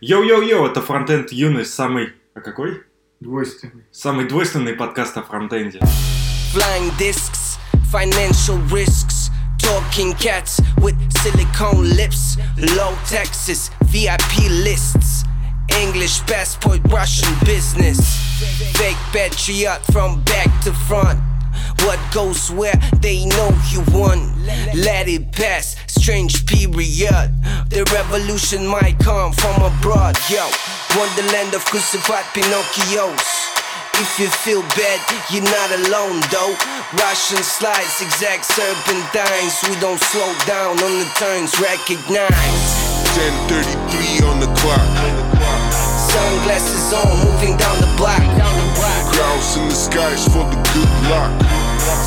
Йоу-йоу-йоу, это Фронтенд Юность, самый... А какой? Двойственный. Самый двойственный подкаст о фронтенде. Flying discs, financial risks, talking cats with silicone lips, low taxes, VIP lists, English passport, Russian business, fake patriot from back to front. What goes where they know you won. Let it pass, strange period. The revolution might come from abroad, yo. Wonderland of crucified Pinocchios. If you feel bad, you're not alone though. Russian slides, zigzag serpentines. We don't slow down on the turns, recognize. 10:33 on the clock. Sunglasses on, moving down the block. down the block. Crowds in the skies for the good luck.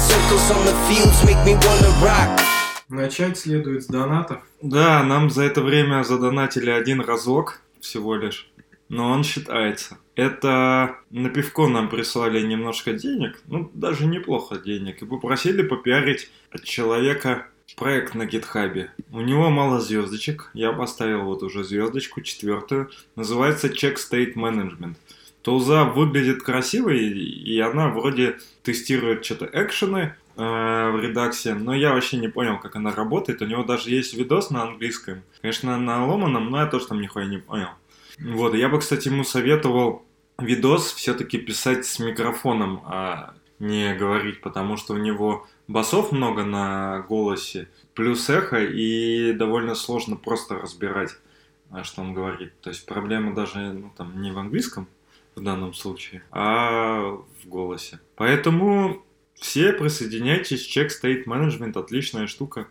Circles on the fields make me wanna rock. Начать следует с донатов. Да, нам за это время задонатили один разок всего лишь, но он считается. Это на пивко нам прислали немножко денег, ну даже неплохо денег, и попросили попиарить от человека проект на гитхабе. У него мало звездочек, я поставил вот уже звездочку, четвертую. Называется Check State Management. Тулза выглядит красивой, и она вроде тестирует что-то экшены э, в редаксе, но я вообще не понял, как она работает. У него даже есть видос на английском. Конечно, на ломаном, но я тоже там нихуя не понял. Вот, я бы, кстати, ему советовал видос все-таки писать с микрофоном, а не говорить, потому что у него басов много на голосе, плюс эхо, и довольно сложно просто разбирать, а, что он говорит. То есть проблема даже ну, там, не в английском в данном случае, а в голосе. Поэтому все присоединяйтесь, Check State Management, отличная штука.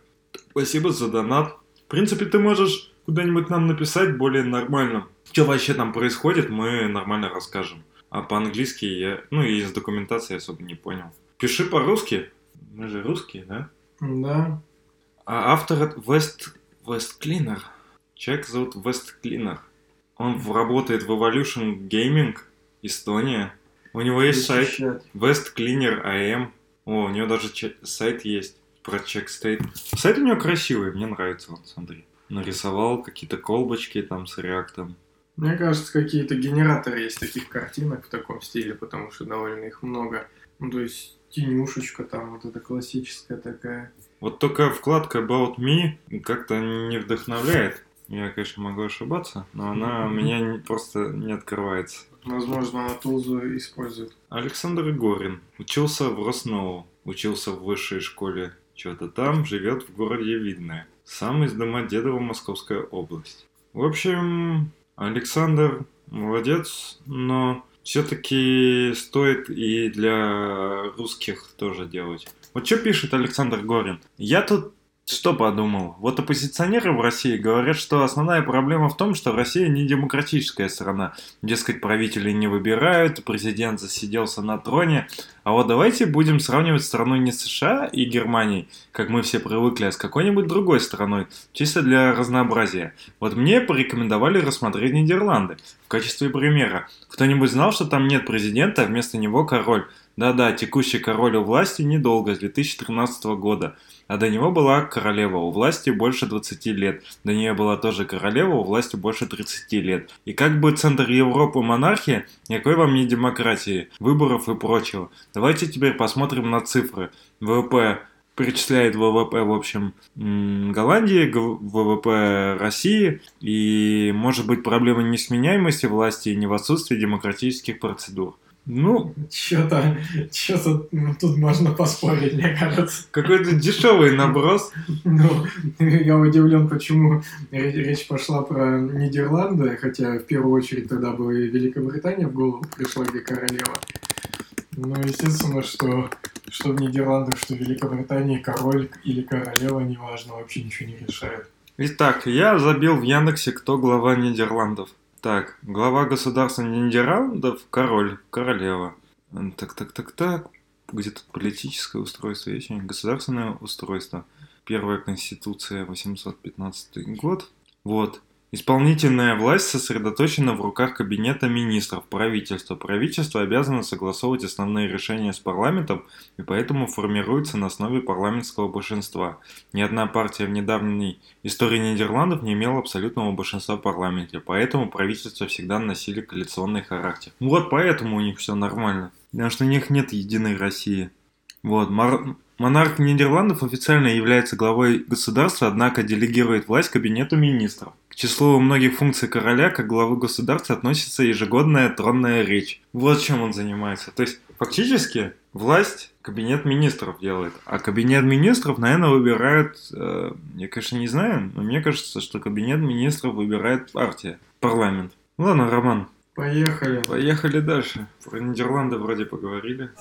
Спасибо за донат. В принципе, ты можешь куда-нибудь нам написать более нормально. Что вообще там происходит, мы нормально расскажем. А по-английски я, ну и из документации особо не понял. Пиши по-русски. Мы же русские, да? Да. А автор West, West Cleaner. Человек зовут West Cleaner. Он работает в Evolution Gaming, Эстония. У него есть сайт. West Cleaner AM. О, у него даже сайт есть про Check State. Сайт у него красивый, мне нравится он, смотри. Нарисовал какие-то колбочки там с реактом. Мне кажется, какие-то генераторы есть таких картинок в таком стиле, потому что довольно их много. Ну, то есть тенюшечка там, вот эта классическая такая. Вот только вкладка About Me как-то не вдохновляет. Я, конечно, могу ошибаться, но она у меня не- просто не открывается. Возможно, она Тулзу использует. Александр Горин учился в Росноу, учился в высшей школе чего-то там, живет в городе Видное. Сам из Домодедово, Московская область. В общем, Александр молодец, но все-таки стоит и для русских тоже делать. Вот что пишет Александр Горин? Я тут что подумал? Вот оппозиционеры в России говорят, что основная проблема в том, что Россия не демократическая страна. Дескать, правителей не выбирают, президент засиделся на троне. А вот давайте будем сравнивать страну не США и Германией, как мы все привыкли, а с какой-нибудь другой страной, чисто для разнообразия. Вот мне порекомендовали рассмотреть Нидерланды в качестве примера. Кто-нибудь знал, что там нет президента, а вместо него король? Да-да, текущий король у власти недолго, с 2013 года. А до него была королева, у власти больше 20 лет. До нее была тоже королева, у власти больше 30 лет. И как бы центр Европы монархия, никакой вам не демократии, выборов и прочего. Давайте теперь посмотрим на цифры. ВВП перечисляет ВВП, в общем, Голландии, ВВП России, и может быть проблема несменяемости власти и не в отсутствии демократических процедур. Ну, Что-то, что-то ну, тут можно поспорить, мне кажется. какой-то дешевый наброс. Ну, я удивлен, почему ре- речь пошла про Нидерланды, хотя в первую очередь тогда бы и Великобритания в голову пришла, где королева. Ну, естественно, что, что в Нидерландах, что в Великобритании король или королева, неважно, вообще ничего не решает. Итак, я забил в Яндексе, кто глава Нидерландов. Так, глава государства Нидерландов – король, королева. Так, так, так, так. Где тут политическое устройство? Есть у них государственное устройство. Первая конституция, 815 год. Вот. Исполнительная власть сосредоточена в руках Кабинета министров, правительства. Правительство обязано согласовывать основные решения с парламентом и поэтому формируется на основе парламентского большинства. Ни одна партия в недавней истории Нидерландов не имела абсолютного большинства в парламенте, поэтому правительства всегда носили коалиционный характер. Вот поэтому у них все нормально. Потому что у них нет единой России. Вот, Мар... Монарх Нидерландов официально является главой государства, однако делегирует власть Кабинету министров. К числу многих функций короля, как главы государства, относится ежегодная тронная речь. Вот чем он занимается. То есть, фактически, власть кабинет министров делает. А кабинет министров, наверное, выбирают... Э, я, конечно, не знаю, но мне кажется, что кабинет министров выбирает партия, парламент. Ладно, Роман. Поехали. Поехали дальше. Про Нидерланды вроде поговорили.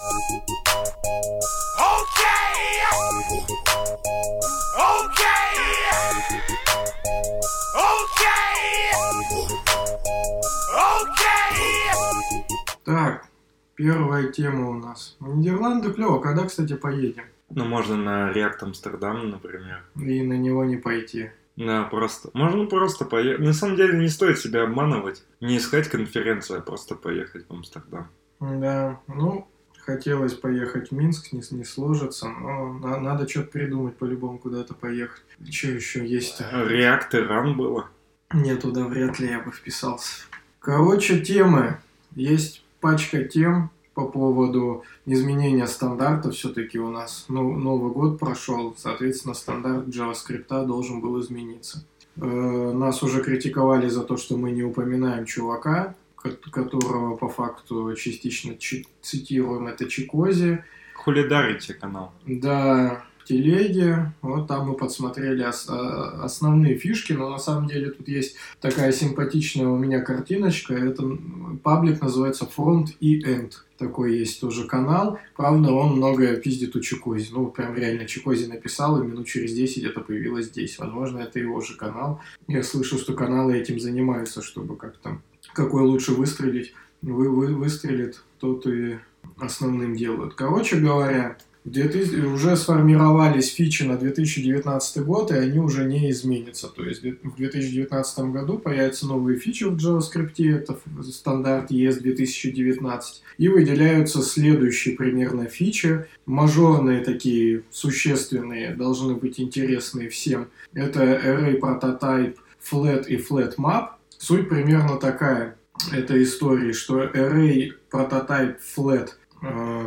Так, первая тема у нас. Нидерланды клево. Когда, кстати, поедем? Ну, можно на Реакт Амстердам, например. И на него не пойти. Да, просто. Можно просто поехать. На самом деле не стоит себя обманывать. Не искать конференцию, а просто поехать в Амстердам. Да, ну, хотелось поехать в Минск, не, не сложится, но на- надо что-то придумать по-любому куда-то поехать. Что еще есть-то? Реакт Иран было. Не, туда вряд ли я бы вписался. Короче, темы. Есть пачка тем по поводу изменения стандарта. Все-таки у нас ну, Новый год прошел, соответственно, стандарт JavaScript должен был измениться. Э, Нас уже критиковали за то, что мы не упоминаем чувака, которого по факту частично цитируем, это Чикози. Хулидарите канал. Да, в телеге. Вот там мы подсмотрели ос- а, основные фишки, но на самом деле тут есть такая симпатичная у меня картиночка. Это паблик называется Front и End. Такой есть тоже канал. Правда, он многое пиздит у Чикози. Ну, прям реально Чикози написал, и минут через 10 это появилось здесь. Возможно, это его же канал. Я слышу, что каналы этим занимаются, чтобы как-то какой лучше выстрелить. Вы, вы- выстрелит, тот и основным делают. Короче говоря, в 2000 уже сформировались фичи на 2019 год, и они уже не изменятся. То есть в 2019 году появятся новые фичи в JavaScript, это стандарт ES 2019, и выделяются следующие примерно фичи. Мажорные такие, существенные, должны быть интересные всем. Это Array Prototype, Flat и Flat Map. Суть примерно такая этой истории, что Array Prototype Flat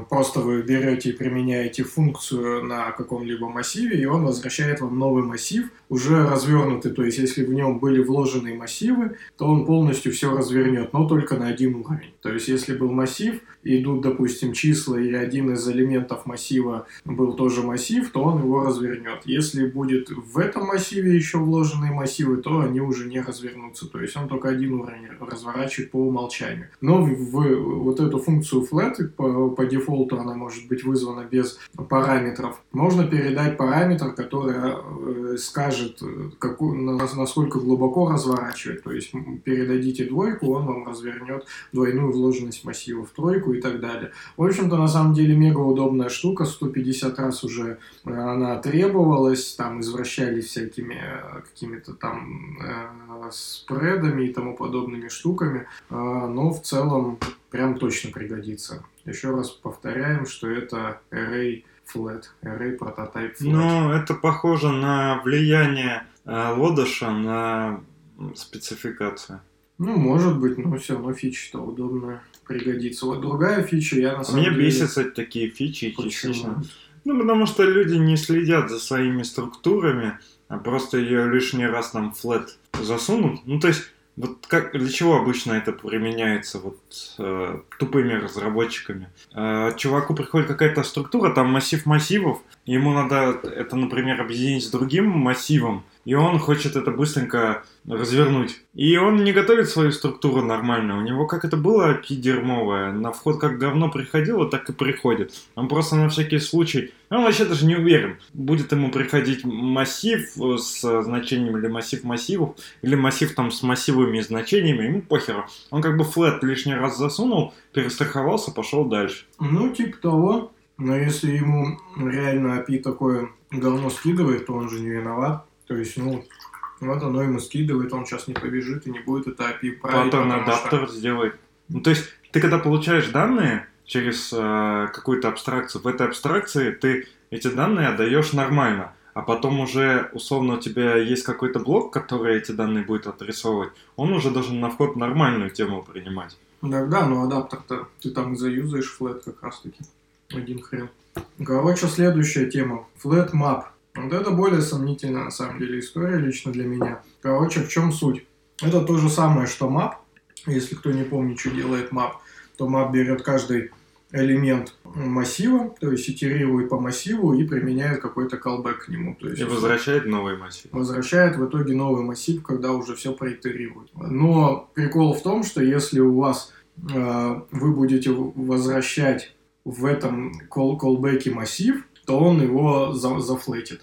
Просто вы берете и применяете функцию на каком-либо массиве, и он возвращает вам новый массив, уже развернутый. То есть, если в нем были вложены массивы, то он полностью все развернет, но только на один уровень. То есть, если был массив, идут, допустим, числа, и один из элементов массива был тоже массив, то он его развернет. Если будет в этом массиве еще вложенные массивы, то они уже не развернутся. То есть, он только один уровень разворачивает по умолчанию. Но в, вот эту функцию flat по, дефолту она может быть вызвана без параметров. Можно передать параметр, который э, скажет, э, какую, на- насколько глубоко разворачивать. То есть передадите двойку, он вам развернет двойную вложенность массива в тройку и так далее. В общем-то, на самом деле, мега удобная штука. 150 раз уже э, она требовалась, там извращались всякими какими-то там э, спредами и тому подобными штуками. Э, но в целом прям точно пригодится. Еще раз повторяем, что это Array Flat, Array Prototype Flat. Ну, это похоже на влияние э, Лодоша на спецификацию. Ну, может быть, но все равно фича-то удобная, пригодится. Вот другая фича, я на самом Меня деле... бесят кстати, такие фичи Почему? частично. Ну, потому что люди не следят за своими структурами, а просто ее лишний раз там флет засунут. Ну, то есть, вот как, для чего обычно это применяется вот э, тупыми разработчиками? Э, чуваку приходит какая-то структура, там массив массивов, ему надо это, например, объединить с другим массивом, и он хочет это быстренько развернуть. И он не готовит свою структуру нормально. У него как это было дерьмовое. На вход как говно приходило, так и приходит. Он просто на всякий случай... Он вообще даже не уверен, будет ему приходить массив с значением или массив массивов, или массив там с массивами значениями, ему похеру. Он как бы флет лишний раз засунул, перестраховался, пошел дальше. Ну, типа того. Но если ему реально API такое говно скидывает, то он же не виноват. То есть, ну, Вот оно ему скидывает, он сейчас не побежит и не будет это API править. Потому что- адаптер сделает. Ну, то есть, ты когда получаешь данные через э, какую-то абстракцию, в этой абстракции ты эти данные отдаешь нормально, а потом уже, условно, у тебя есть какой-то блок, который эти данные будет отрисовывать, он уже должен на вход нормальную тему принимать. Да, да, но адаптер-то ты там и заюзаешь флет как раз таки. Один хрен. Короче, следующая тема. Flat map. Вот это более сомнительная на самом деле история лично для меня. Короче, в чем суть? Это то же самое, что map. Если кто не помнит, что делает map, то map берет каждый элемент массива, то есть итерирует по массиву и применяет какой-то callback к нему. То есть И возвращает новый массив. возвращает в итоге новый массив, когда уже все проитерирует. Но прикол в том, что если у вас э, вы будете возвращать в этом call callback массив, то он его за- зафлетит.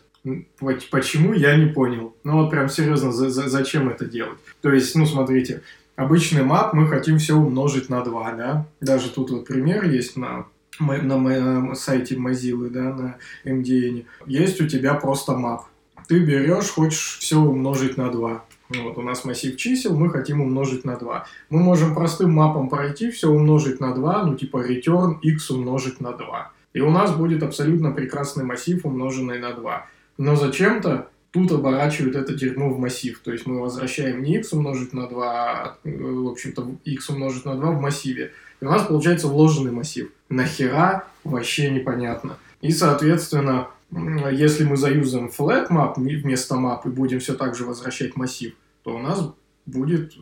Почему, я не понял. Ну вот прям серьезно, за- за- зачем это делать? То есть, ну смотрите, обычный мап мы хотим все умножить на 2, да? Даже тут вот пример есть на, на сайте Mozilla, да, на MDN. Есть у тебя просто мап ты берешь, хочешь все умножить на 2. Вот, у нас массив чисел, мы хотим умножить на 2. Мы можем простым мапом пройти, все умножить на 2, ну типа return x умножить на 2. И у нас будет абсолютно прекрасный массив, умноженный на 2. Но зачем-то тут оборачивают это дерьмо в массив. То есть мы возвращаем не x умножить на 2, а, в общем-то, x умножить на 2 в массиве. И у нас получается вложенный массив. Нахера? Вообще непонятно. И, соответственно, если мы заюзаем flat map вместо map и будем все так же возвращать массив, то у нас будет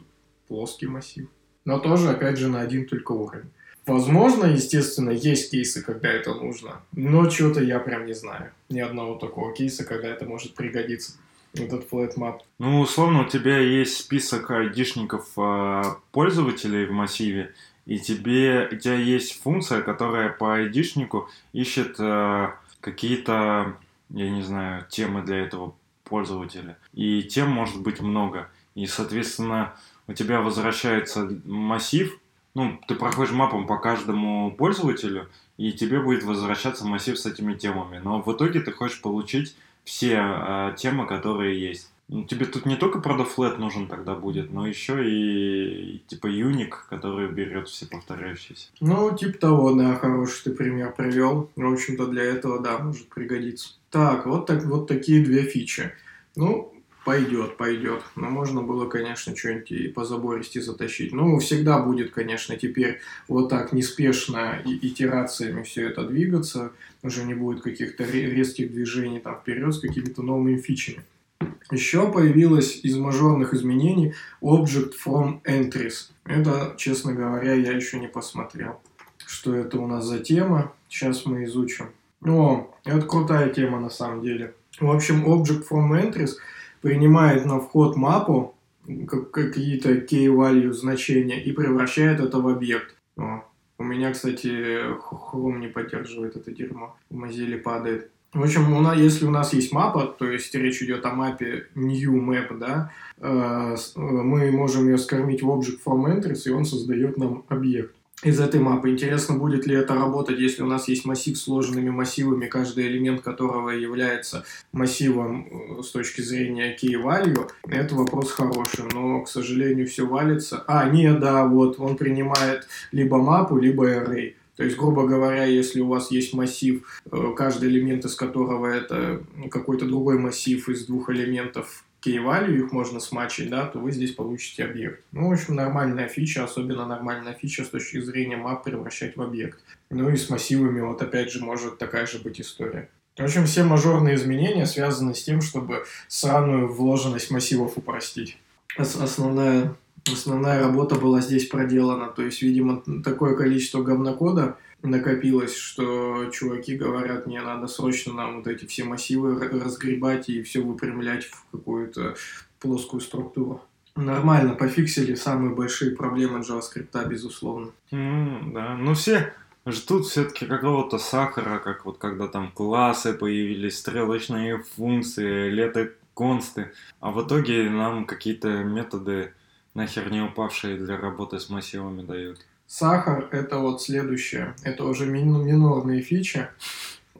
плоский массив. Но тоже, опять же, на один только уровень. Возможно, естественно, есть кейсы, когда это нужно, но чего-то я прям не знаю. Ни одного такого кейса, когда это может пригодиться, этот map. Ну, условно, у тебя есть список айдишников э, пользователей в массиве, и тебе, у тебя есть функция, которая по айдишнику ищет э, какие-то, я не знаю, темы для этого пользователя. И тем может быть много. И, соответственно, у тебя возвращается массив, ну, ты проходишь мапом по каждому пользователю, и тебе будет возвращаться массив с этими темами. Но в итоге ты хочешь получить все э, темы, которые есть. Ну, тебе тут не только продофлет нужен тогда будет, но еще и, и типа юник, который берет все повторяющиеся. Ну, типа того, да, хороший ты пример привел. В общем-то, для этого, да, может пригодиться. Так, вот, так, вот такие две фичи. Ну, пойдет, пойдет. Но можно было, конечно, что-нибудь и позабористи затащить. Ну, всегда будет, конечно, теперь вот так неспешно и итерациями все это двигаться. Уже не будет каких-то ре- резких движений там вперед с какими-то новыми фичами. Еще появилось из мажорных изменений Object from Entries. Это, честно говоря, я еще не посмотрел. Что это у нас за тема? Сейчас мы изучим. О, это крутая тема на самом деле. В общем, Object from Entries принимает на вход мапу как- какие-то key-value значения и превращает это в объект. О, у меня, кстати, Chrome не поддерживает это дерьмо. В Mozilla падает. В общем, у нас, если у нас есть мапа, то есть речь идет о мапе new map, да, э, э, мы можем ее скормить в object from entries, и он создает нам объект из этой мапы. Интересно, будет ли это работать, если у нас есть массив с сложными массивами, каждый элемент которого является массивом э, с точки зрения key value. Это вопрос хороший, но, к сожалению, все валится. А, нет, да, вот, он принимает либо мапу, либо array. То есть, грубо говоря, если у вас есть массив, э, каждый элемент из которого это какой-то другой массив из двух элементов key-value, их можно смачить, да, то вы здесь получите объект. Ну, в общем, нормальная фича, особенно нормальная фича с точки зрения мап превращать в объект. Ну и с массивами, вот опять же, может такая же быть история. В общем, все мажорные изменения связаны с тем, чтобы сраную вложенность массивов упростить. Ос- Основная основная работа была здесь проделана. То есть, видимо, такое количество говнокода накопилось, что чуваки говорят, мне надо срочно нам вот эти все массивы разгребать и все выпрямлять в какую-то плоскую структуру. Нормально, пофиксили самые большие проблемы JavaScript, безусловно. М, да, ну все ждут все-таки какого-то сахара, как вот когда там классы появились, стрелочные функции, лето консты, а в итоге нам какие-то методы нахер не упавшие для работы с массивами дают. Сахар — это вот следующее. Это уже мин- минорные фичи.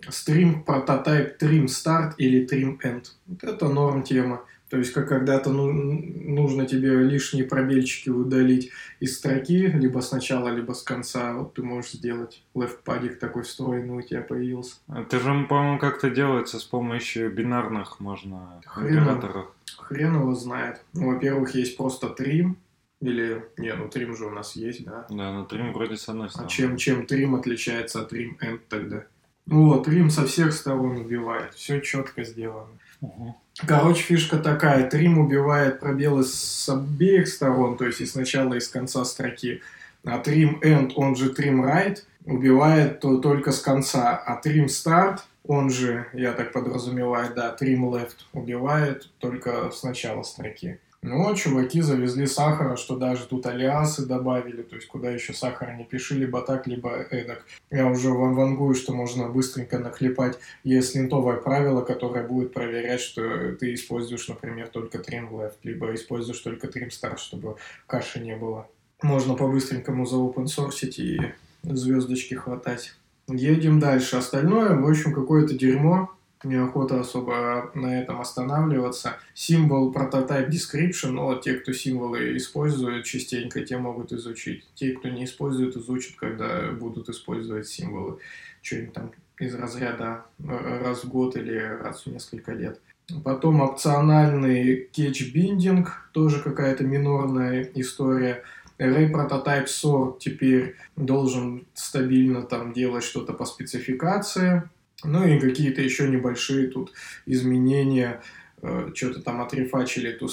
Стрим, прототип, trim start или trim end. Вот это норм тема. То есть, как когда-то ну, нужно тебе лишние пробельчики удалить из строки, либо сначала, либо с конца, вот ты можешь сделать лeft-падик такой встроенный у тебя появился. Это же, по-моему, как-то делается с помощью бинарных, можно, Хрен, операторов. хрен его знает. Во-первых, есть просто трим, или, не, ну трим же у нас есть, да? Да, но трим вроде с одной А стороны. чем, чем трим отличается от трим end тогда? Ну вот, трим со всех сторон убивает, все четко сделано. Мгм. Короче, фишка такая, трим убивает пробелы с обеих сторон, то есть и сначала, и с конца строки. А трим end, он же трим right, убивает то только с конца. А трим start, он же, я так подразумеваю, да, трим left, убивает только с начала строки. Ну, чуваки завезли сахара, что даже тут алиасы добавили, то есть куда еще сахара не пиши, либо так, либо эдак. Я уже вам вангую, что можно быстренько наклепать есть линтовое правило, которое будет проверять, что ты используешь, например, только trim left, либо используешь только trim start, чтобы каши не было. Можно по-быстренькому заопенсорсить и звездочки хватать. Едем дальше. Остальное, в общем, какое-то дерьмо. Неохота особо на этом останавливаться. Символ Prototype Description, но те, кто символы используют частенько, те могут изучить. Те, кто не использует, изучат, когда будут использовать символы. Что-нибудь там из разряда э, раз в год или раз в несколько лет. Потом опциональный кетч-биндинг, тоже какая-то минорная история. Array Prototype Sort теперь должен стабильно там делать что-то по спецификации. Ну и какие-то еще небольшие тут изменения. Э, Что-то там отрефачили эту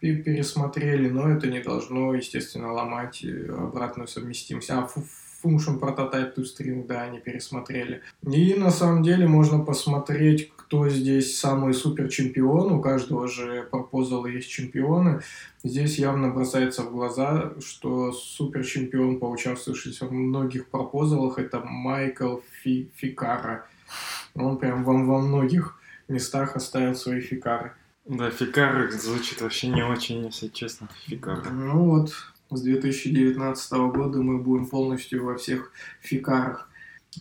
пе- пересмотрели, но это не должно, естественно, ломать э, обратную совместимость. А Function Prototype to String, да, они пересмотрели. И на самом деле можно посмотреть, кто здесь самый супер чемпион. У каждого же пропозала есть чемпионы. Здесь явно бросается в глаза, что супер чемпион, поучаствовавший во многих пропозалах, это Майкл Фи- Фикара. Он прям во, во многих местах оставил свои фикары. Да, фикар звучит вообще не очень, если честно. Фикар. Ну вот, с 2019 года мы будем полностью во всех фикарах.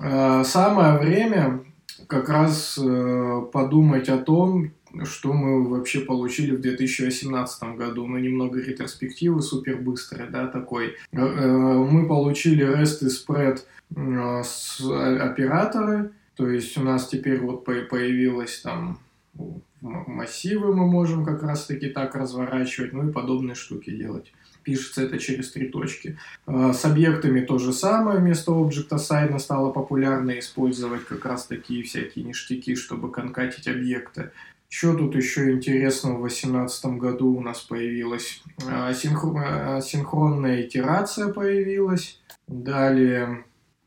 Э, Самое время как раз э, подумать о том, что мы вообще получили в 2018 году. Ну, немного ретроспективы супер быстрой, да, такой. Э, Мы получили REST и э, с операторы, то есть у нас теперь вот по- появилось там массивы мы можем как раз таки так разворачивать, ну и подобные штуки делать. Пишется это через три точки. Э, С объектами то же самое. Вместо объекта сайна стало популярно использовать как раз такие всякие ништяки, чтобы конкатить объекты. Что тут еще интересного в 2018 году у нас появилось? Синхро- э, Синхронная итерация появилась. Далее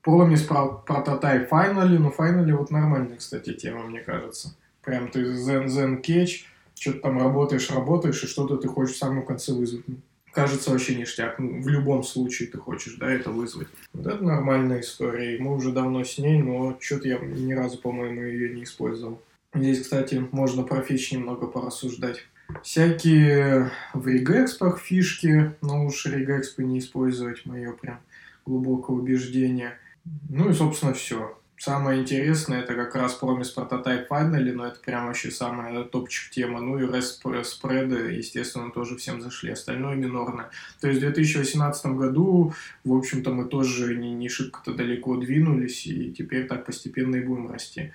Promise про- Prototype Finally. Ну, Finally вот нормальная, кстати, тема, мне кажется. Прям ты Catch, что-то там работаешь, работаешь, и что-то ты хочешь в самом конце вызвать. Ну, Кажется, вообще ништяк. Ну, в любом случае ты хочешь, да, это вызвать. Вот это нормальная история. Мы уже давно с ней, но что-то я ни разу, по-моему, ее не использовал. Здесь, кстати, можно про фич немного порассуждать. Всякие в регэкспах фишки, но уж регэкспы не использовать, мое прям глубокое убеждение. Ну и, собственно, все. Самое интересное это как раз Promise Prototype Finally, но это прям вообще самая топчик тема. Ну и REST спреды, естественно, тоже всем зашли. Остальное минорное. То есть в 2018 году, в общем-то, мы тоже не, не шибко-то далеко двинулись, и теперь так постепенно и будем расти.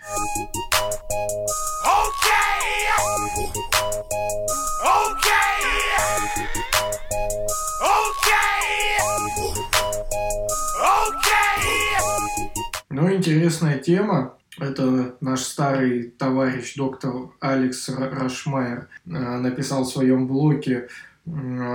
Ну, интересная тема. Это наш старый товарищ доктор Алекс Ра- Рашмайер э, написал в своем блоге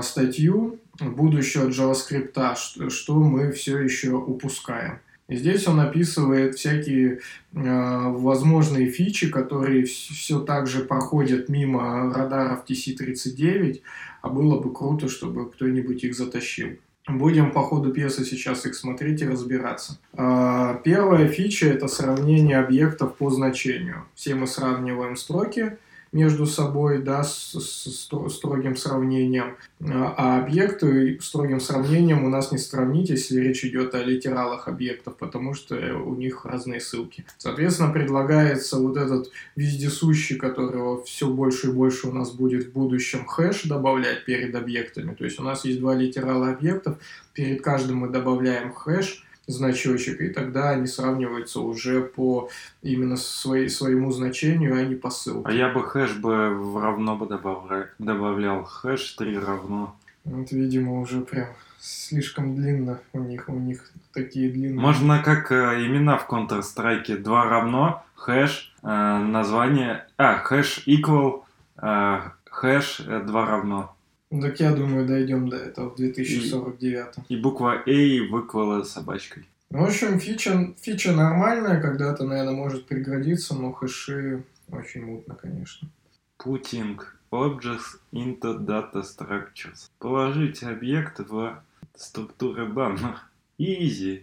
статью «Будущее JavaScript, что, что мы все еще упускаем». И здесь он описывает всякие э, возможные фичи, которые все так же проходят мимо радаров TC-39, а было бы круто, чтобы кто-нибудь их затащил. Будем по ходу пьесы сейчас их смотреть и разбираться. А, Первая фича – это сравнение объектов по значению. Все мы сравниваем строки, между собой, да, с, с строгим сравнением, а, а объекты строгим сравнением у нас не сравнить, если речь идет о литералах объектов, потому что у них разные ссылки. Соответственно, предлагается вот этот вездесущий, которого все больше и больше у нас будет в будущем хэш добавлять перед объектами. То есть у нас есть два литерала объектов, перед каждым мы добавляем хэш, значочек, и тогда они сравниваются уже по именно своей, своему значению, а не по ссылке. А я бы хэш бы в равно бы добавлял, добавлял хэш 3 равно. Вот, видимо, уже прям слишком длинно у них, у них такие длинные. Можно как э, имена в Counter-Strike 2 равно, хэш, э, название, а, хэш equal, э, хэш 2 э, равно. Так я думаю, дойдем до этого в 2049. И, и буква A выквала собачкой. В общем, фича, фича нормальная, когда-то, наверное, может пригодиться, но хэши очень мутно, конечно. Putting objects into data structures. Положить объект в структуры данных. Easy.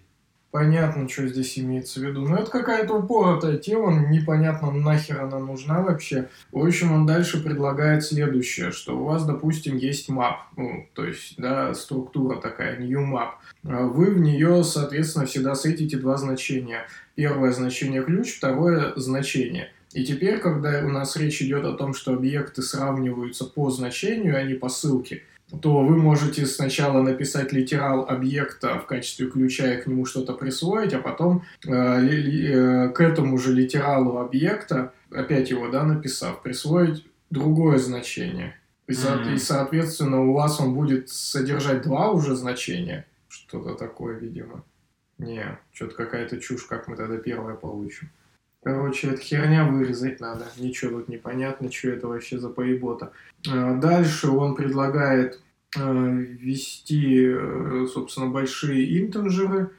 Понятно, что здесь имеется в виду. Но это какая-то упоротая тема, непонятно нахер она нужна вообще. В общем, он дальше предлагает следующее, что у вас, допустим, есть map, ну, то есть, да, структура такая, new map. А вы в нее, соответственно, всегда сетите два значения. Первое значение ключ, второе значение. И теперь, когда у нас речь идет о том, что объекты сравниваются по значению, а не по ссылке, то вы можете сначала написать литерал объекта в качестве ключа и к нему что-то присвоить, а потом э, э, к этому же литералу объекта, опять его, да, написав, присвоить другое значение. И, mm-hmm. и, соответственно, у вас он будет содержать два уже значения. Что-то такое, видимо. Не, что-то какая-то чушь, как мы тогда первое получим. Короче, это херня вырезать надо. Ничего тут непонятно, что это вообще за поебота. А, дальше он предлагает а, ввести, э, собственно, большие интенджеры.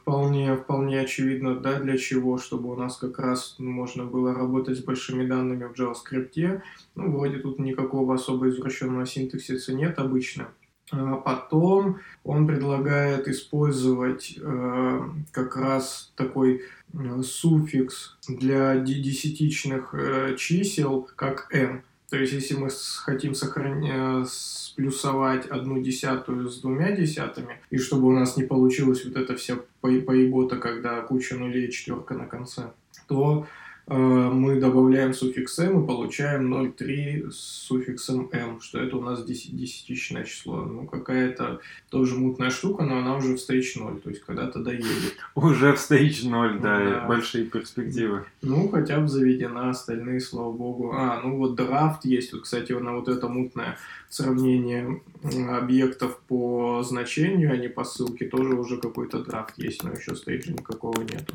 Вполне, вполне очевидно, да, для чего, чтобы у нас как раз можно было работать с большими данными в JavaScript. Ну, вроде тут никакого особо извращенного синтаксиса нет обычно. А потом он предлагает использовать э, как раз такой э, суффикс для десятичных э, чисел, как n. То есть, если мы хотим сохранить, э, сплюсовать одну десятую с двумя десятыми, и чтобы у нас не получилось вот это вся поебота, когда куча нулей и четверка на конце, то мы добавляем суффикс m и получаем 0,3 с суффиксом m, что это у нас десятичное число. Ну, какая-то тоже мутная штука, но она уже в stage 0, то есть когда-то доедет. Уже в stage 0, да, да, большие перспективы. Ну, хотя бы заведена, остальные, слава богу. А, ну вот драфт есть, вот, кстати, на вот это мутное сравнение объектов по значению, а не по ссылке, тоже уже какой-то драфт есть, но еще стейджа никакого нету.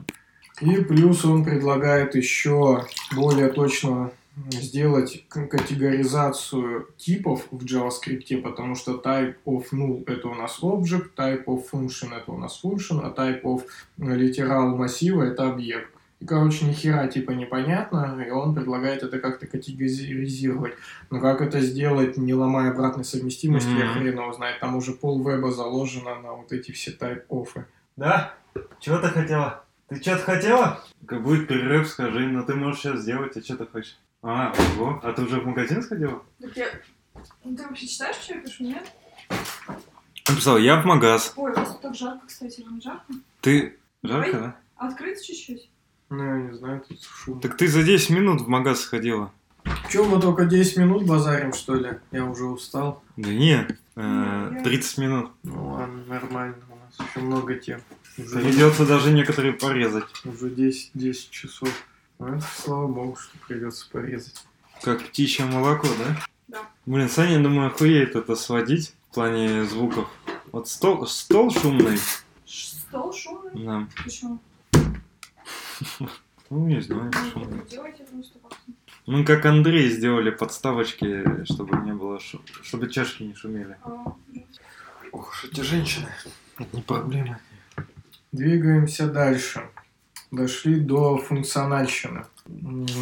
И плюс он предлагает еще более точно сделать категоризацию типов в JavaScript, потому что type of null это у нас object, type of function это у нас function, а type of literal массива это объект. И, короче, ни хера типа непонятно, и он предлагает это как-то категоризировать. Но как это сделать, не ломая обратной совместимости, mm-hmm. я хрен его знает. Там уже пол веба заложено на вот эти все type оффы. Да? Чего ты хотела? Ты что-то хотела? Как будет перерыв, скажи, но ты можешь сейчас сделать, а что ты хочешь? А, ого. А ты уже в магазин сходила? Так я... Ну, ты вообще читаешь, что я пишу, нет? Написал, я в магаз. Ой, у вас тут так жарко, кстати, вам жарко? Ты... Жарко, Ой, да? Открыть чуть-чуть? Ну, я не знаю, тут шум. Так ты за 10 минут в магаз сходила. Че, мы только 10 минут базарим, что ли? Я уже устал. Да не, э, 30 минут. Ну ладно, нормально, у нас еще много тем. Уже придется даже некоторые порезать. Уже 10, 10 часов. Ну, слава богу, что придется порезать. Как птичье молоко, да? Да. Блин, Саня, я думаю, охуеет это сводить в плане звуков. Вот стол, стол шумный. Стол шумный? Да. Почему? Ну, не знаю, шумный. Просто как Ну, как Андрей сделали подставочки, чтобы не было шум... чтобы чашки не шумели. А, Ох уж эти женщины. Это не проблема. Двигаемся дальше. Дошли до функциональщины.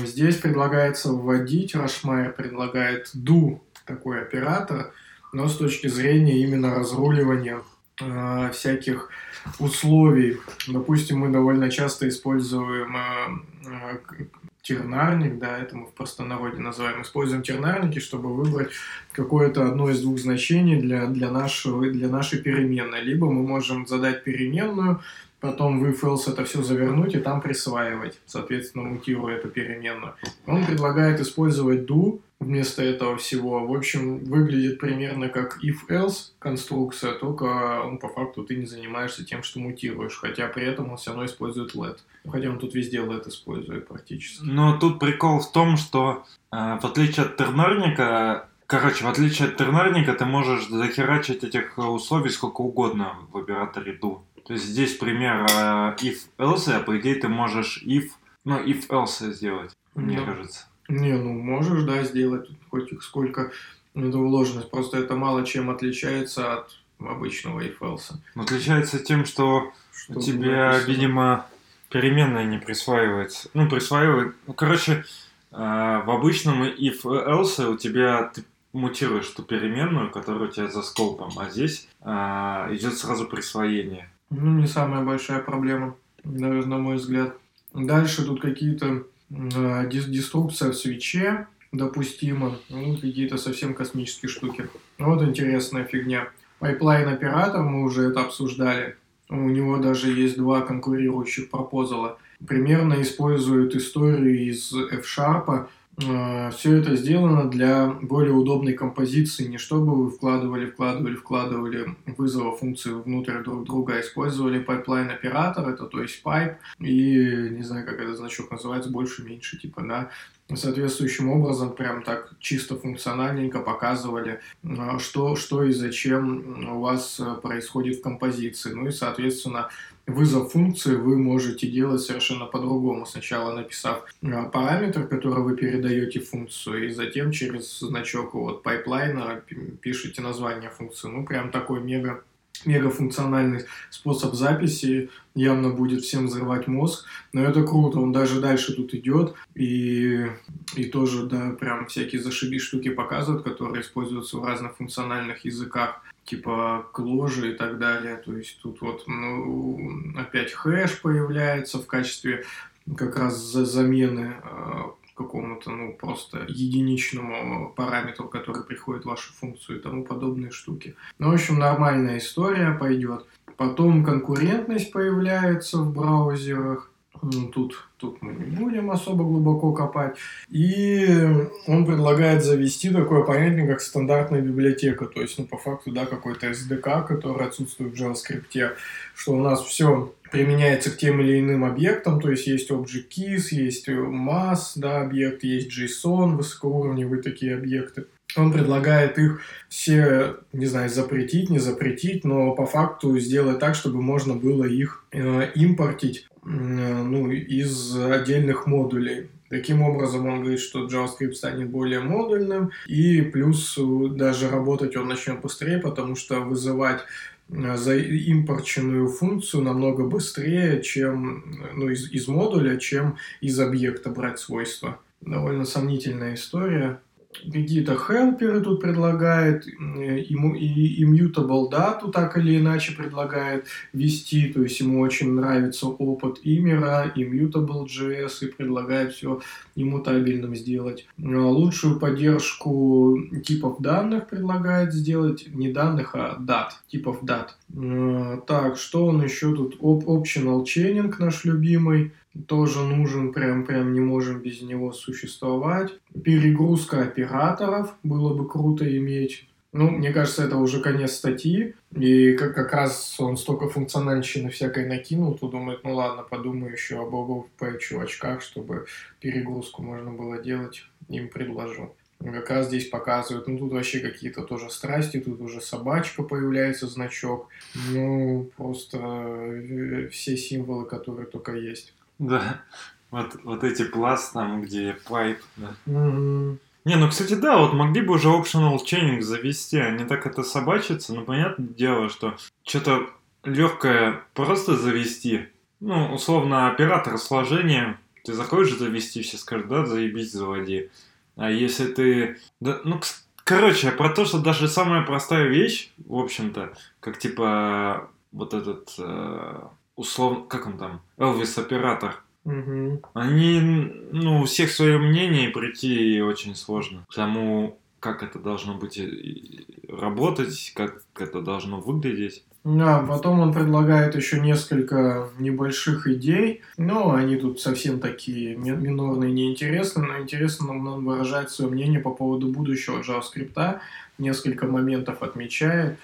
Здесь предлагается вводить, Рашмайер предлагает do, такой оператор, но с точки зрения именно разруливания э, всяких условий. Допустим, мы довольно часто используем э, э, тернарник, да, это мы в простонародье называем, используем тернарники, чтобы выбрать какое-то одно из двух значений для, для, нашего, для нашей переменной. Либо мы можем задать переменную, потом в if else это все завернуть и там присваивать, соответственно, мутируя эту переменную. Он предлагает использовать do вместо этого всего. В общем, выглядит примерно как if-else конструкция, только ну, по факту ты не занимаешься тем, что мутируешь, хотя при этом он все равно использует let. Хотя он тут везде let использует практически. Но тут прикол в том, что э, в отличие от тернарника, короче, в отличие от тернарника, ты можешь захерачить этих условий сколько угодно в операторе do. То есть здесь пример э, if-else, а по идее ты можешь if, ну, if-else сделать, мне Да. кажется. Не, ну можешь, да, сделать хоть их сколько это вложенность. Просто это мало чем отличается от обычного. Но отличается тем, что Что тебя, написано. видимо, переменная не присваивается. Ну, присваивает. Ну, короче, э, в обычном if else у тебя ты мутируешь ту переменную, которая у тебя за скопом, а здесь э, идет сразу присвоение. Ну, не самая большая проблема, даже на мой взгляд. Дальше тут какие-то деструкция в свече допустима, ну, какие-то совсем космические штуки. Вот интересная фигня. Pipeline оператор, мы уже это обсуждали. У него даже есть два конкурирующих пропозала. Примерно используют историю из F-Sharp. Все это сделано для более удобной композиции, не чтобы вы вкладывали, вкладывали, вкладывали вызова функции внутрь друг друга, а использовали pipeline оператор, это то есть pipe, и не знаю, как этот значок называется, больше-меньше, типа, да, соответствующим образом прям так чисто функциональненько показывали, э, что, что и зачем у вас э, происходит в композиции. Ну и, соответственно, вызов функции вы можете делать совершенно по-другому. Сначала написав э, параметр, который вы передаете функцию, и затем через значок вот пайплайна пи- пишете название функции. Ну, прям такой мега мегафункциональный способ записи явно будет всем взрывать мозг, но это круто, он даже дальше тут идет и, и тоже, да, прям всякие зашиби штуки показывают, которые используются в разных функциональных языках, типа кложи и так далее, то есть тут вот, ну, опять хэш появляется в качестве как раз за замены э, какому-то, ну, просто единичному параметру, который приходит в вашу функцию и тому подобные штуки. Ну, в общем, нормальная история пойдет. Потом конкурентность появляется в браузерах. Ну, Тут, тут мы не будем особо глубоко копать. И он предлагает завести такое понятие, как стандартная библиотека. То есть, ну, по факту, да, какой-то SDK, который отсутствует в JavaScript, что у нас все применяется к тем или иным объектам, то есть есть Object Keys, есть mass, да, объект, есть JSON, высокоуровневые такие объекты. Он предлагает их все, не знаю, запретить, не запретить, но по факту сделать так, чтобы можно было их э, импортить ну, из отдельных модулей. Таким образом, он говорит, что JavaScript станет более модульным, и плюс э, даже работать он начнет быстрее, потому что вызывать э, за импорченную функцию намного быстрее, чем ну, из, из модуля, чем из объекта брать свойства. Довольно сомнительная история. Какие-то хелперы тут предлагает, э, ему и immutable дату так или иначе предлагает вести, то есть ему очень нравится опыт имера, immutable.js и предлагает все иммутабельным сделать. Э, Лучшую поддержку типов данных предлагает сделать, не данных, а дат, типов дат. Э, Так, что он еще тут? Op- Optional chaining наш любимый тоже нужен, прям, прям не можем без него существовать. Перегрузка операторов было бы круто иметь. Ну, мне кажется, это уже конец статьи. И как, как раз он столько функциональщины всякой накинул, то думает, ну ладно, подумаю еще об OVP чувачках, чтобы перегрузку можно было делать, им предложу. Как раз здесь показывают, ну тут вообще какие-то тоже страсти, тут уже собачка появляется, значок. Ну, просто э, все символы, которые только есть. Да. Вот, вот эти пласт там, где пайп, да. Не, ну, кстати, да, вот могли бы уже optional chaining завести, а не так это собачиться, но понятное дело, что что-то легкое просто завести, ну, условно, оператор сложения, ты захочешь завести, все скажут, да, заебись, заводи. А если ты... Да, ну, короче, про то, что даже самая простая вещь, в общем-то, как типа вот этот, э, условно, как он там, Elvis оператор, Мгм. Они, ну, у всех свое мнение, и прийти очень сложно. К тому, как это должно быть и работать, как это должно выглядеть. Да, потом он предлагает еще несколько небольших идей, но они тут совсем такие ми- минорные, неинтересные, но интересно нам выражать свое мнение по поводу будущего JavaScript. Несколько моментов отмечает.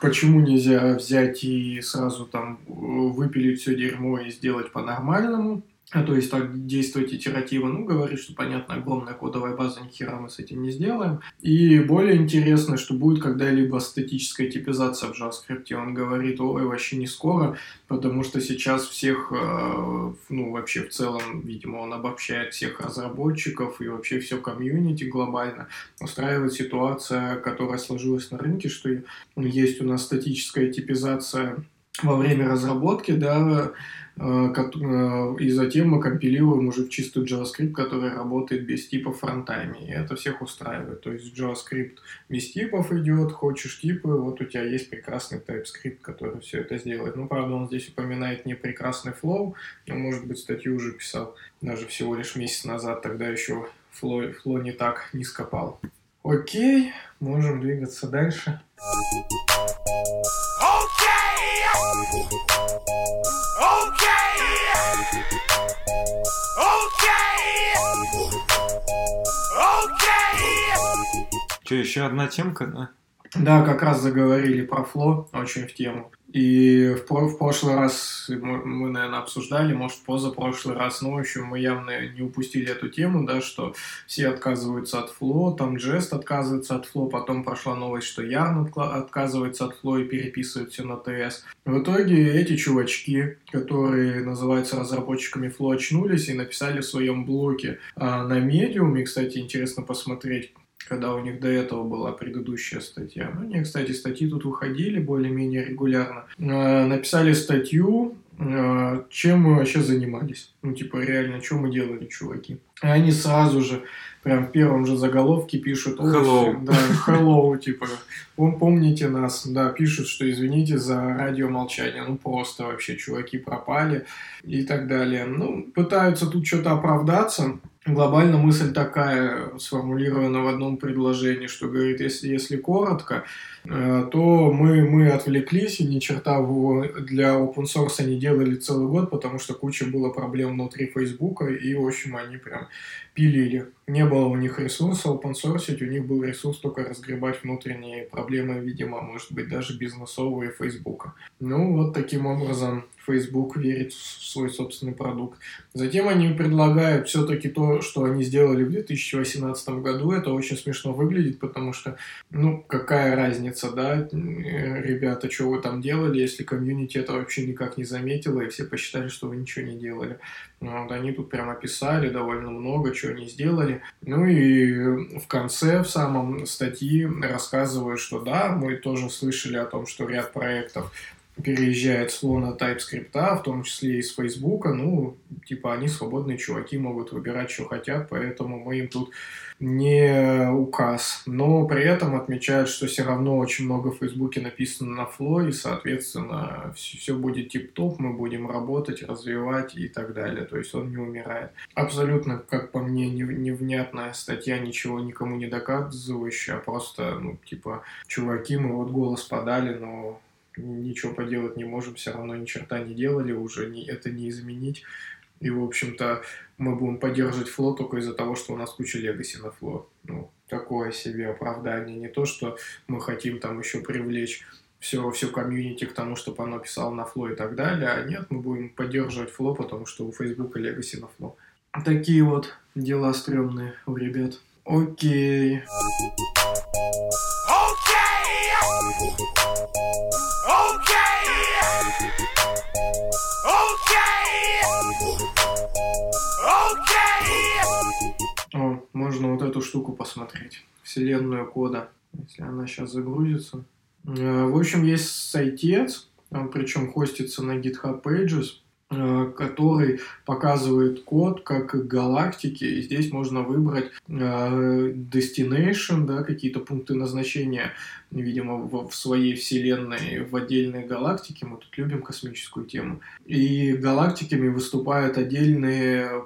Почему нельзя взять и сразу там э, выпилить все дерьмо и сделать по-нормальному? А то есть так действовать итеративно, ну, говорит, что, понятно, огромная кодовая база, ни хера мы с этим не сделаем. И более интересно, что будет когда-либо статическая типизация в JavaScript. Он говорит, ой, вообще не скоро, потому что сейчас всех, э, ну, вообще в целом, видимо, он обобщает всех разработчиков и вообще все комьюнити глобально. Устраивает ситуация, которая сложилась на рынке, что есть у нас статическая типизация во время разработки, да, э, э, и затем мы компилируем уже в чистую JavaScript, который работает без типов фронтами. И это всех устраивает. То есть JavaScript без типов идет, хочешь типы, вот у тебя есть прекрасный TypeScript, который все это сделает. Ну, правда, он здесь упоминает не прекрасный Flow, но, может быть, статью уже писал даже всего лишь месяц назад, тогда еще Flow, Flow не так низко пал. Окей, можем двигаться дальше. Что, еще одна темка, да? Да, как раз заговорили про фло, очень в тему. И в, в прошлый раз мы, наверное, обсуждали, может, позапрошлый раз, в общем, мы явно не упустили эту тему, да, что все отказываются от фло, там Jest отказывается от фло, потом прошла новость, что откла- отказывается от фло и переписывает все на ТС. В итоге эти чувачки, которые называются разработчиками фло, очнулись и написали в своем блоге а, на медиуме, кстати, интересно посмотреть, когда у них до этого была предыдущая статья. Ну, они, кстати, статьи тут выходили более-менее регулярно. Э, Написали статью, э, чем мы вообще занимались. Ну, типа, реально, что мы делали, чуваки. И они сразу же, прям в первом же заголовке пишут... «О, Hello». Да, hello, типа, «Пом- помните нас, да, пишут, что извините за радиомолчание, ну просто вообще чуваки пропали и так далее. Ну, пытаются тут что-то оправдаться, Глобально мысль такая, сформулирована в одном предложении, что говорит, если, если коротко, то мы, мы отвлеклись и ни черта для open source не делали целый год, потому что куча было проблем внутри Фейсбука, и, в общем, они прям пилили. Не было у них ресурса open source, у них был ресурс только разгребать внутренние проблемы, видимо, может быть, даже бизнесовые Фейсбука. Ну, вот таким образом Facebook верит в свой собственный продукт. Затем они предлагают все-таки то, что они сделали в 2018 году. Это очень смешно выглядит, потому что, ну, какая разница, да, э, ребята, что вы там делали, если комьюнити это вообще никак не заметило, и все посчитали, что вы ничего не делали. Ну, Вот они тут прям описали довольно много, что они сделали. Ну и в конце, в самом статьи рассказывают, что да, мы тоже слышали о том, что ряд проектов переезжает с лона TypeScript, в том числе из Фейсбука, ну, типа, они свободные чуваки, могут выбирать, что хотят, поэтому мы им тут не указ. Но при этом отмечают, что все равно очень много в Фейсбуке написано на фло, и, соответственно, все будет тип-топ, мы будем работать, развивать и так далее. То есть он не умирает. Абсолютно, как по мне, не- невнятная статья, ничего никому не доказывающая, а просто, ну, типа, чуваки, мы вот голос подали, но ничего поделать не можем, все равно ни черта не делали, уже не, это не изменить. И, в общем-то, мы будем поддерживать фло только из-за того, что у нас куча легаси на фло. Ну, такое себе оправдание. Не то, что мы хотим там еще привлечь все, все комьюнити к тому, чтобы оно писало на фло и так далее. А нет, мы будем поддерживать фло, потому что у Фейсбука легаси на фло. Такие вот дела стрёмные у ребят. Окей. О, штуку посмотреть. Вселенную кода. Если она сейчас загрузится. Э, В общем, есть сайтец, причем хостится на GitHub Pages. Э, который показывает код как галактики. И здесь можно выбрать э, destination, да, какие-то пункты назначения, видимо, в, своей вселенной, в отдельной галактике. Мы тут любим космическую тему. И галактиками выступают отдельные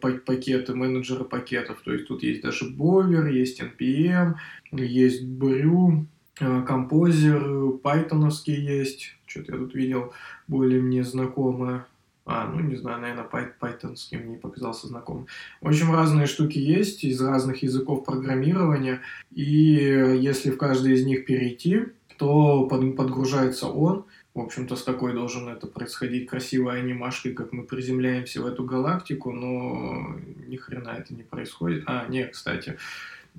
па- пакеты, менеджеры пакетов. То есть тут есть даже Бовер, есть NPM, есть Брю, композер, пайтоновский есть. Что-то я тут видел более мне знакомое. А, ну не знаю, наверное, Python с ним не показался знакомым. В общем, разные штуки есть из разных языков программирования. И если в каждый из них перейти, то под- подгружается он. В общем-то, с такой должен это происходить красивой анимашкой, как мы приземляемся в эту галактику, но ни хрена это не происходит. А, нет, кстати,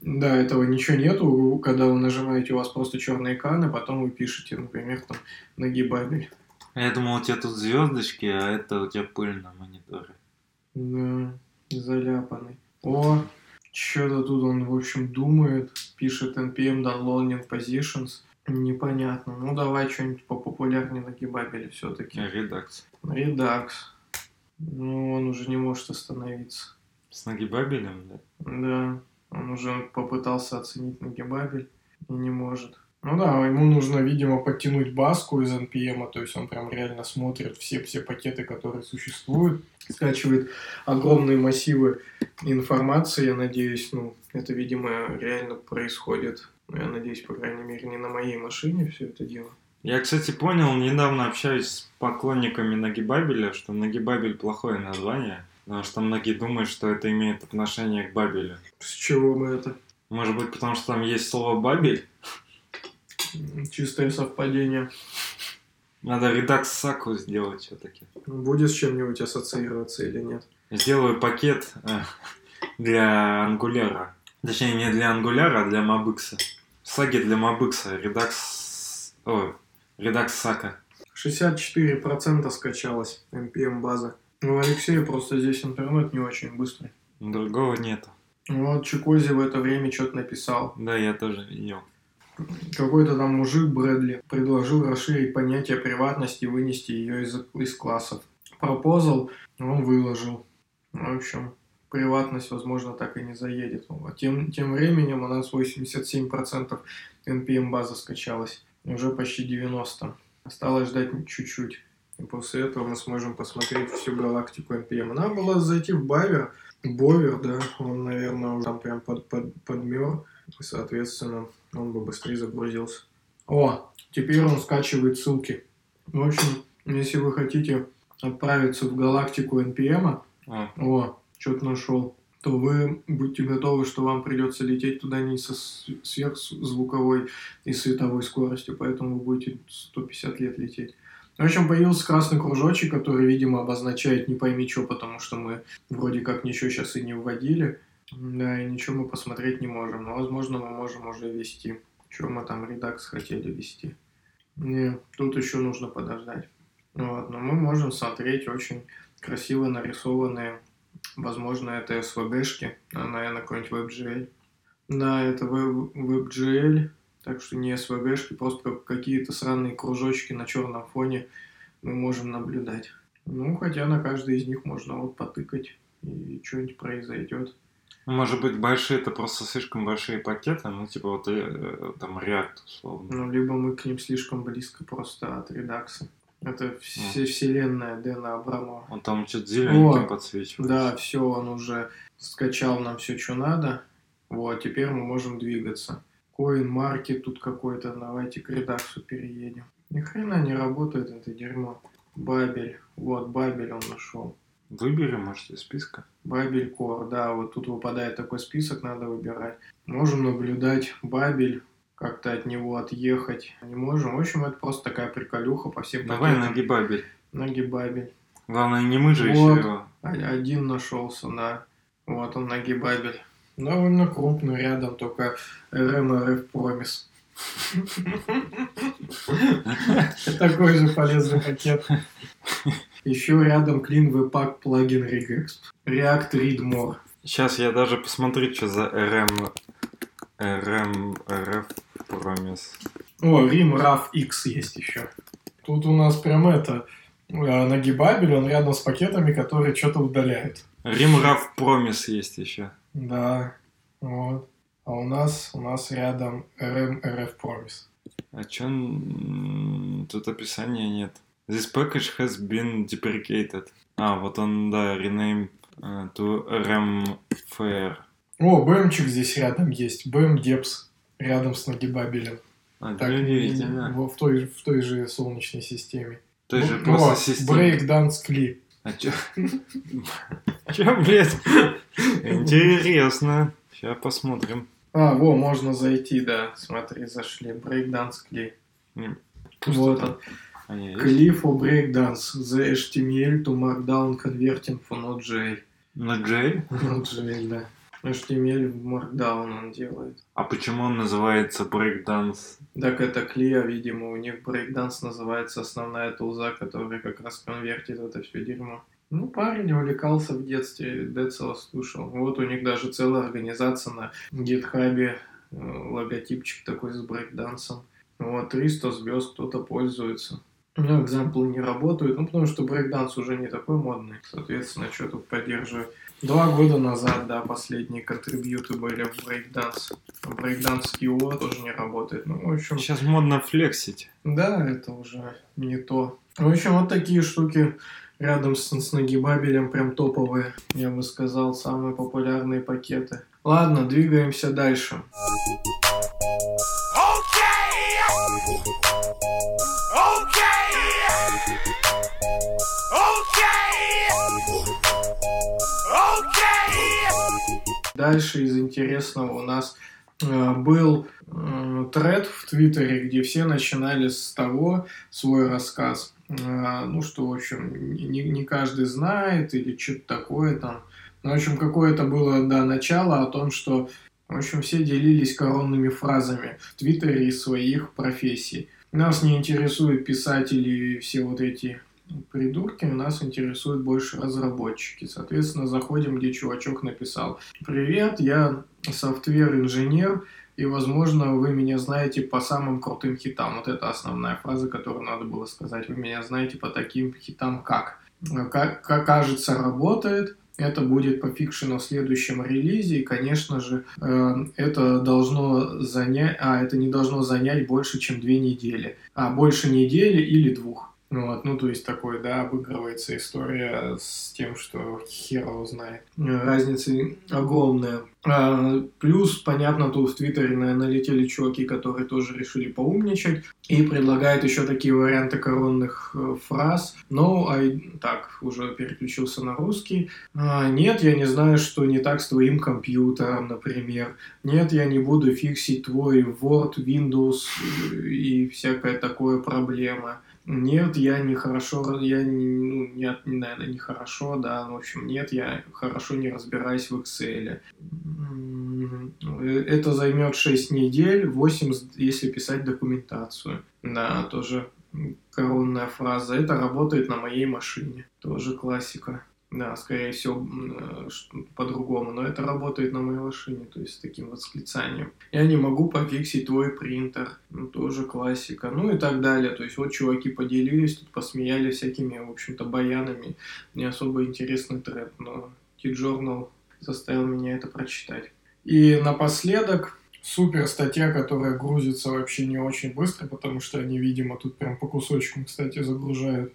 да, этого ничего нету. Когда вы нажимаете, у вас просто черный экран, и потом вы пишете, например, там, нагибабель. А Я думал, у тебя тут звездочки, а это у тебя пыль на мониторе. Да, заляпанный. О, что-то тут он, в общем, думает, пишет npm downloading positions. Непонятно. Ну, давай что-нибудь попопулярнее на гибабеле все-таки. Редакс. Редакс. Ну, он уже не может остановиться. С нагибабелем, да? Да, он уже попытался оценить нагибабель и не может. Ну да, ему нужно, видимо, подтянуть баску из NPM, то есть он прям реально смотрит все-все пакеты, которые существуют, скачивает огромные массивы информации, я надеюсь, ну, это, видимо, реально происходит. Ну, я надеюсь, по крайней мере, не на моей машине все это дело. Я, кстати, понял, недавно общаюсь с поклонниками Нагибабеля, что Нагибабель плохое название, что многие думают, что это имеет отношение к Бабелю. С чего бы это? Может быть, потому что там есть слово Бабель? Чистое совпадение. Надо редакс саку сделать все-таки. Будет с чем-нибудь ассоциироваться или нет? Сделаю пакет э, для ангуляра. Точнее, не для ангуляра, а для мабыкса. Саги для мабыкса. Редакс... Ой, редакс сака. 64% скачалось NPM база. У Алексея просто здесь интернет не очень быстрый. Другого нету. Вот Чикози в это время что-то написал. Да, я тоже видел. Какой-то там мужик Брэдли предложил расширить понятие приватности и вынести ее из, из классов. Пропозал он выложил. В общем, приватность, возможно, так и не заедет. Вот. Тем, тем временем у нас 87% NPM база скачалась. Уже почти 90%. Осталось ждать чуть-чуть. И после этого мы сможем посмотреть всю галактику NPM. Надо было зайти в Бавер. Бовер, да, он, наверное, уже там прям под, под, подмер. И, соответственно, он бы быстрее загрузился. О, теперь он скачивает ссылки. В общем, если вы хотите отправиться в галактику NPM, А, о, что-то нашел, то вы будьте готовы, что вам придется лететь туда не со сверхзвуковой и световой скоростью, поэтому вы будете 150 лет лететь. В общем, появился красный кружочек, который, видимо, обозначает не пойми что, потому что мы вроде как ничего сейчас и не вводили. Да, и ничего мы посмотреть не можем. Но, возможно, мы можем уже вести. Что мы там редакс хотели вести? Не, тут еще нужно подождать. Вот, но мы можем смотреть очень красиво нарисованные, возможно, это SVG-шки, а, наверное, какой-нибудь WebGL. Да, это Web- WebGL, так что не SVG-шки, просто как какие-то сраные кружочки на черном фоне мы можем наблюдать. Ну, хотя на каждый из них можно вот потыкать, и что-нибудь произойдет. Может быть, большие это просто слишком большие пакеты, ну, типа вот э, там React, условно. Ну, либо мы к ним слишком близко просто от редакса. Это все, вселенная Дэна Абрамова. Он там что-то зелененьким О, подсвечивает. Да, все, он уже скачал нам все, что надо. Вот, теперь мы можем двигаться. Coin маркет тут какой-то, давайте к редаксу переедем. Ни хрена не работает это дерьмо. Бабель, вот Бабель он нашел. Выбери, может, из списка. Бабель Кор, да, вот тут выпадает такой список, надо выбирать. Можем наблюдать Бабель, как-то от него отъехать. Не можем. В общем, это просто такая приколюха по всем Давай пакетам. нагибабель. Нагибабель. Главное, не мы же Вот. еще его. А- Один нашелся, да. Вот он нагибабель. Довольно крупный, рядом только РМРФ Промис. Такой же полезный пакет. Еще рядом Clean Webpack плагин Regex. React Read More. Сейчас я даже посмотрю, что за RM... RM... RF Promise. О, Rim RAF X есть еще. Тут у нас прям это э, нагибабель, он рядом с пакетами, которые что-то удаляют. Римраф Промис есть еще. Да, вот. А у нас, у нас рядом RM RF Promise. А чё тут описания нет? This package has been deprecated. А, вот он, да, rename э, to RMFR. О, БМчик здесь рядом есть. БМ Гепс рядом с нагибабелем. А, Так, удивительно. в, в той, в той же Солнечной системе. В той же Ну, просто системе. Breakdance Кли. А чё? Чё, блядь? Интересно. Сейчас посмотрим. А, во, можно зайти, да. Смотри, зашли. Кли. М, Вот он. А, я есть? Кли for Breakdance. The HTML to Markdown converting for Node.js. На Джей? Node.js, да. HTML в Markdown он делает. А почему он называется брейкданс? Так это Клия, видимо, у них Breakdance называется основная тулза, которая как раз конвертит это все дерьмо. Ну, парень увлекался в детстве, Децела слушал. Вот у них даже целая организация на гитхабе, э, логотипчик такой с брейкдансом. Вот, 300 звезд кто-то пользуется. Ну, экземплы не работают, ну, потому что брейкданс уже не такой модный. Соответственно, что тут поддерживаю. Два года назад, да, последние контрибьюты были в брейкданс. Breakdance IO тоже не работает. Ну, в общем, Сейчас модно флексить. да, это уже не то. В общем, вот такие штуки рядом с, с нагибабелем прям топовые, я бы сказал, самые популярные пакеты. Ладно, двигаемся дальше. Дальше из интересного у нас э, был э, тред в Твиттере, где все начинали с того свой рассказ. Э, ну, что, в общем, не, не каждый знает или что-то такое там. Ну, в общем, какое-то было, да, начало о том, что, в общем, все делились коронными фразами в Твиттере из своих профессий. Нас не интересуют писатели и все вот эти придурки, нас интересуют больше разработчики. Соответственно, заходим, где чувачок написал «Привет, я софтвер-инженер, и, возможно, вы меня знаете по самым крутым хитам». Вот это основная фраза, которую надо было сказать. Вы меня знаете по таким хитам как? Как, как кажется, работает. Это будет по фикшену в следующем релизе, и, конечно же, э, это должно занять, а это не должно занять больше, чем две недели, а больше недели или двух. Вот, ну, то есть такой, да, обыгрывается история с тем, что хер его знает. Разница огромная. А, плюс, понятно, тут в Твиттере на- налетели чуваки, которые тоже решили поумничать и предлагают еще такие варианты коронных э, фраз. Ну, а и- так, уже переключился на русский. А, нет, я не знаю, что не так с твоим компьютером, например. Нет, я не буду фиксить твой Word, Windows э, и всякая такое проблема. Нет, я не хорошо, я не, ну, нет, не, наверное, не хорошо, да, в общем, нет, я хорошо не разбираюсь в Excel. М, Это займет 6 недель, 8, с- если писать документацию. Да, тоже коронная фраза. Это работает на моей машине. Тоже классика. Да, скорее всего, э, по-другому, но это работает на моей машине, то есть с таким восклицанием. Я не могу пофиксить твой принтер, ну, тоже классика, ну и так далее. То есть вот чуваки поделились, тут посмеялись всякими, в общем-то, баянами. Не особо интересный тред, но T-Journal заставил меня это прочитать. И напоследок, супер статья, которая грузится вообще не очень быстро, потому что они, видимо, тут прям по кусочкам, кстати, загружают.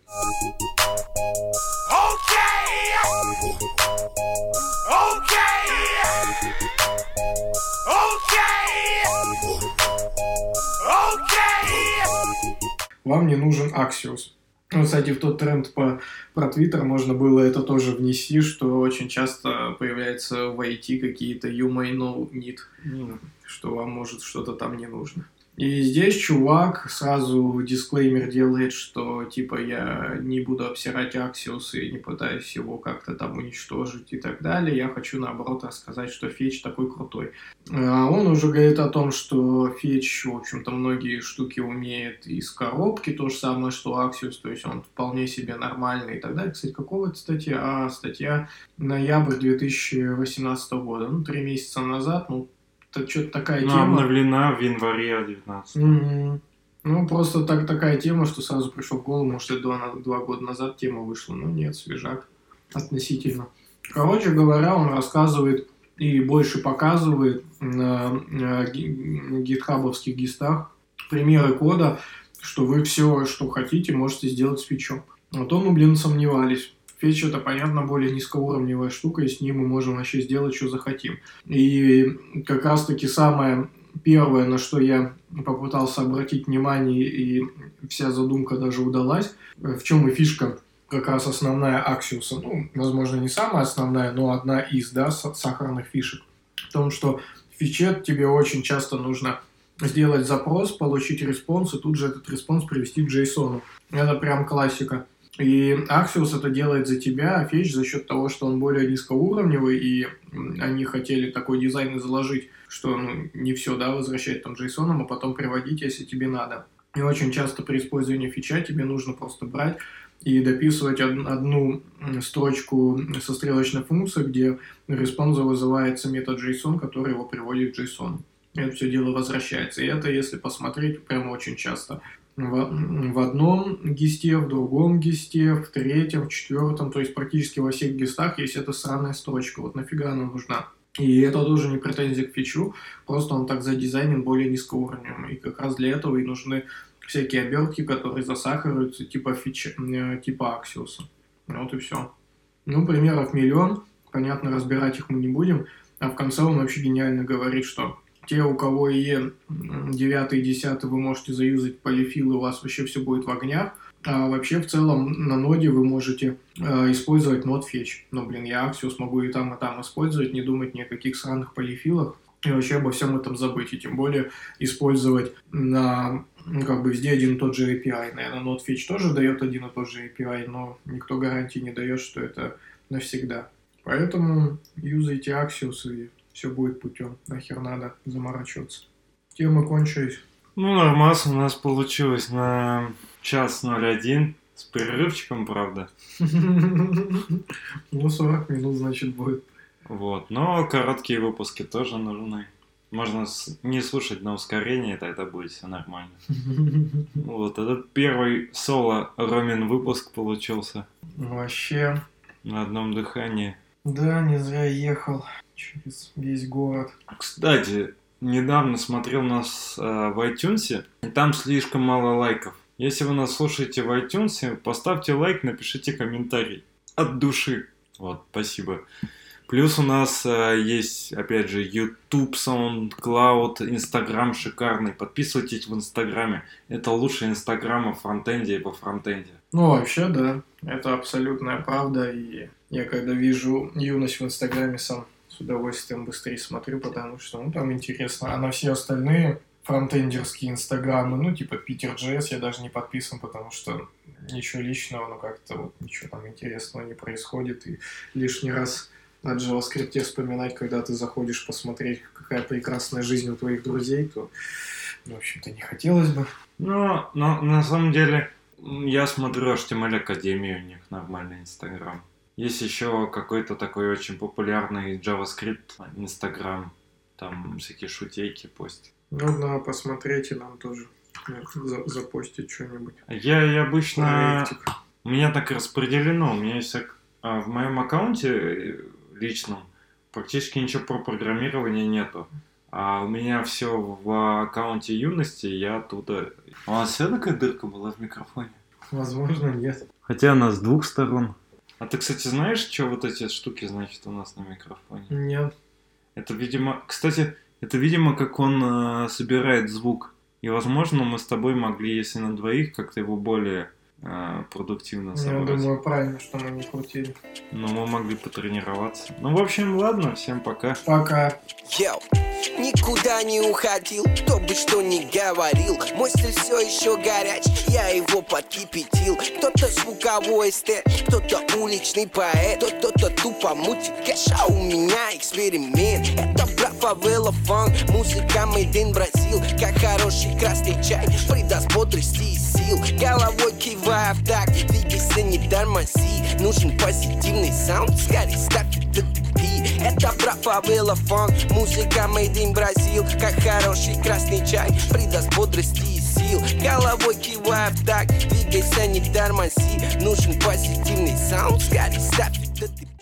Вам не нужен Axios. Ну, кстати, в тот тренд по, про Twitter можно было это тоже внести, что очень часто появляется в IT какие-то you may know need, Ну, что вам может что-то там не нужно. И здесь чувак сразу дисклеймер делает, что типа я не буду обсирать Axios и не пытаюсь его как-то там уничтожить и так далее. Я хочу наоборот рассказать, что Фетч такой крутой. А Он уже говорит о том, что Фетч, в общем-то, многие штуки умеет из коробки, то же самое, что Axios, то есть он вполне себе нормальный и так далее. Кстати, какого это статья? А, статья ноябрь 2018 года, ну, три месяца назад, ну, это что-то такая ну, тема. обновлена в январе 19 Мгм. Ну, просто так, такая тема, что сразу пришел в голову, может, это два, два года назад тема вышла. Ну, нет, свежак относительно. Короче говоря, он рассказывает и больше показывает на, на ги- гитхабовских гистах примеры кода, что вы все, что хотите, можете сделать с фичом. А то мы, блин, сомневались. Fetch это, понятно, более низкоуровневая штука, и с ней мы можем вообще сделать, что захотим. И как раз-таки самое первое, на что я попытался обратить внимание, и вся задумка даже удалась, в чем и фишка как раз основная Axios а, ну, возможно, не самая основная, но одна из, да, са- сахарных фишек, в том, что в fetch е тебе очень часто нужно сделать запрос, получить response, и тут же этот response привести к JSON. Это прям классика. И Axios это делает за тебя, а Fetch за счет того, что он более низкоуровневый, и они хотели такой дизайн заложить, что ну, не все, да, возвращать там JSON, а потом приводить, если тебе надо. И очень часто при использовании фича тебе нужно просто брать и дописывать од- одну строчку со стрелочной функцией, где респонза вызывается метод JSON, который его приводит к JSON. Это все дело возвращается. И это, если посмотреть, прямо очень часто. В, в одном гисте, в другом гисте, в третьем, в четвертом, то есть практически во всех гистах есть эта сраная строчка. Вот нафига она нужна? И это тоже не претензия к фичу, просто он так задизайнен более низкоуровневым. И как раз для этого и нужны всякие обертки, которые засахариваются типа фича, э, типа Аксиуса. Вот и все. Ну, примеров миллион. Понятно, разбирать их мы не будем. А в конце он вообще гениально говорит, что те, у кого ИЕ 9 и 10 вы можете заюзать полифилы, у вас вообще все будет в огнях. А вообще, в целом, на ноде вы можете э, использовать нод фетч. Но, блин, я Axios могу и там, и там использовать, не думать ни о каких сраных полифилах. И вообще обо всем этом забыть. И тем более использовать на, ну, как бы, везде один и тот же API. Наверное, фетч тоже дает один и тот же API, но никто гарантии не дает, что это навсегда. Поэтому юзайте Axios и все будет путем. Нахер надо заморачиваться. Темы кончились. Ну, нормас у нас получилось на час 01. С перерывчиком, правда. Ну, 40 минут, значит, будет. Вот. Но короткие выпуски тоже нужны. Можно не слушать на ускорении, тогда будет все нормально. Вот, этот первый соло Ромин выпуск получился Вообще. на одном дыхании. Да, не зря ехал через весь город. Кстати, недавно смотрел нас э, в iTunes, и там слишком мало лайков. Если вы нас слушаете в iTunes, поставьте лайк, напишите комментарий. От души. Вот, спасибо. Плюс у нас э, есть, опять же, YouTube, SoundCloud, Instagram шикарный. Подписывайтесь в Инстаграме. Это лучший Инстаграм во фронтенде и во фронтенде. Ну, вообще, да. Это абсолютная правда. И я когда вижу юность в Инстаграме, сам с удовольствием быстрее смотрю, потому что ну, там интересно. А на все остальные фронтендерские инстаграмы, ну, типа Питер JS, я даже не подписан, потому что ничего личного, ну, как-то вот ничего там интересного не происходит. И лишний раз о JavaScript вспоминать, когда ты заходишь посмотреть, какая прекрасная жизнь у твоих друзей, то, в общем-то, не хотелось бы. Но, но на самом деле, я смотрю HTML Академию, у них нормальный Инстаграм. Есть еще какой-то такой очень популярный JavaScript Инстаграм. Там всякие шутейки постят. Ну да, посмотрите нам тоже. за- запостить что-нибудь. Я, я обычно... Проектик. У меня так распределено. У меня есть а, в моем аккаунте э, личном практически ничего про программирование нету. А у меня все в аккаунте юности, я оттуда... У вас все такая дырка была в микрофоне? Возможно, нет. Хотя она с двух сторон. А ты, кстати, знаешь, что вот эти штуки значит у нас на микрофоне? Нет. Это, видимо... Кстати, это, видимо, как он э, собирает звук. И, возможно, мы с тобой могли, если на двоих, как-то его более э, продуктивно Я собрать. думаю, правильно, что мы не крутили. Но мы могли потренироваться. Ну, в общем, ладно, всем пока. Пока. Yo, никуда не уходил, кто бы что ни говорил Мой стиль все еще горяч, я его подкипятил Кто-то звуковой эстет, кто-то уличный поэт Кто-то тупо мутит cash, а у меня эксперимент Это брат favela funk, музыка made in Brazil Как хороший красный чай, придаст бодрости и сил Головой кивая в такт, двигайся не тормози. Нужен позитивный саунд, скорее ставь это пи. Это брат фавела фанк, музыка made in Бразил Как хороший красный чай, придаст бодрости и сил. Головой кивая в так, двигайся, не тормози. Нужен позитивный саунд, скорее ставь ты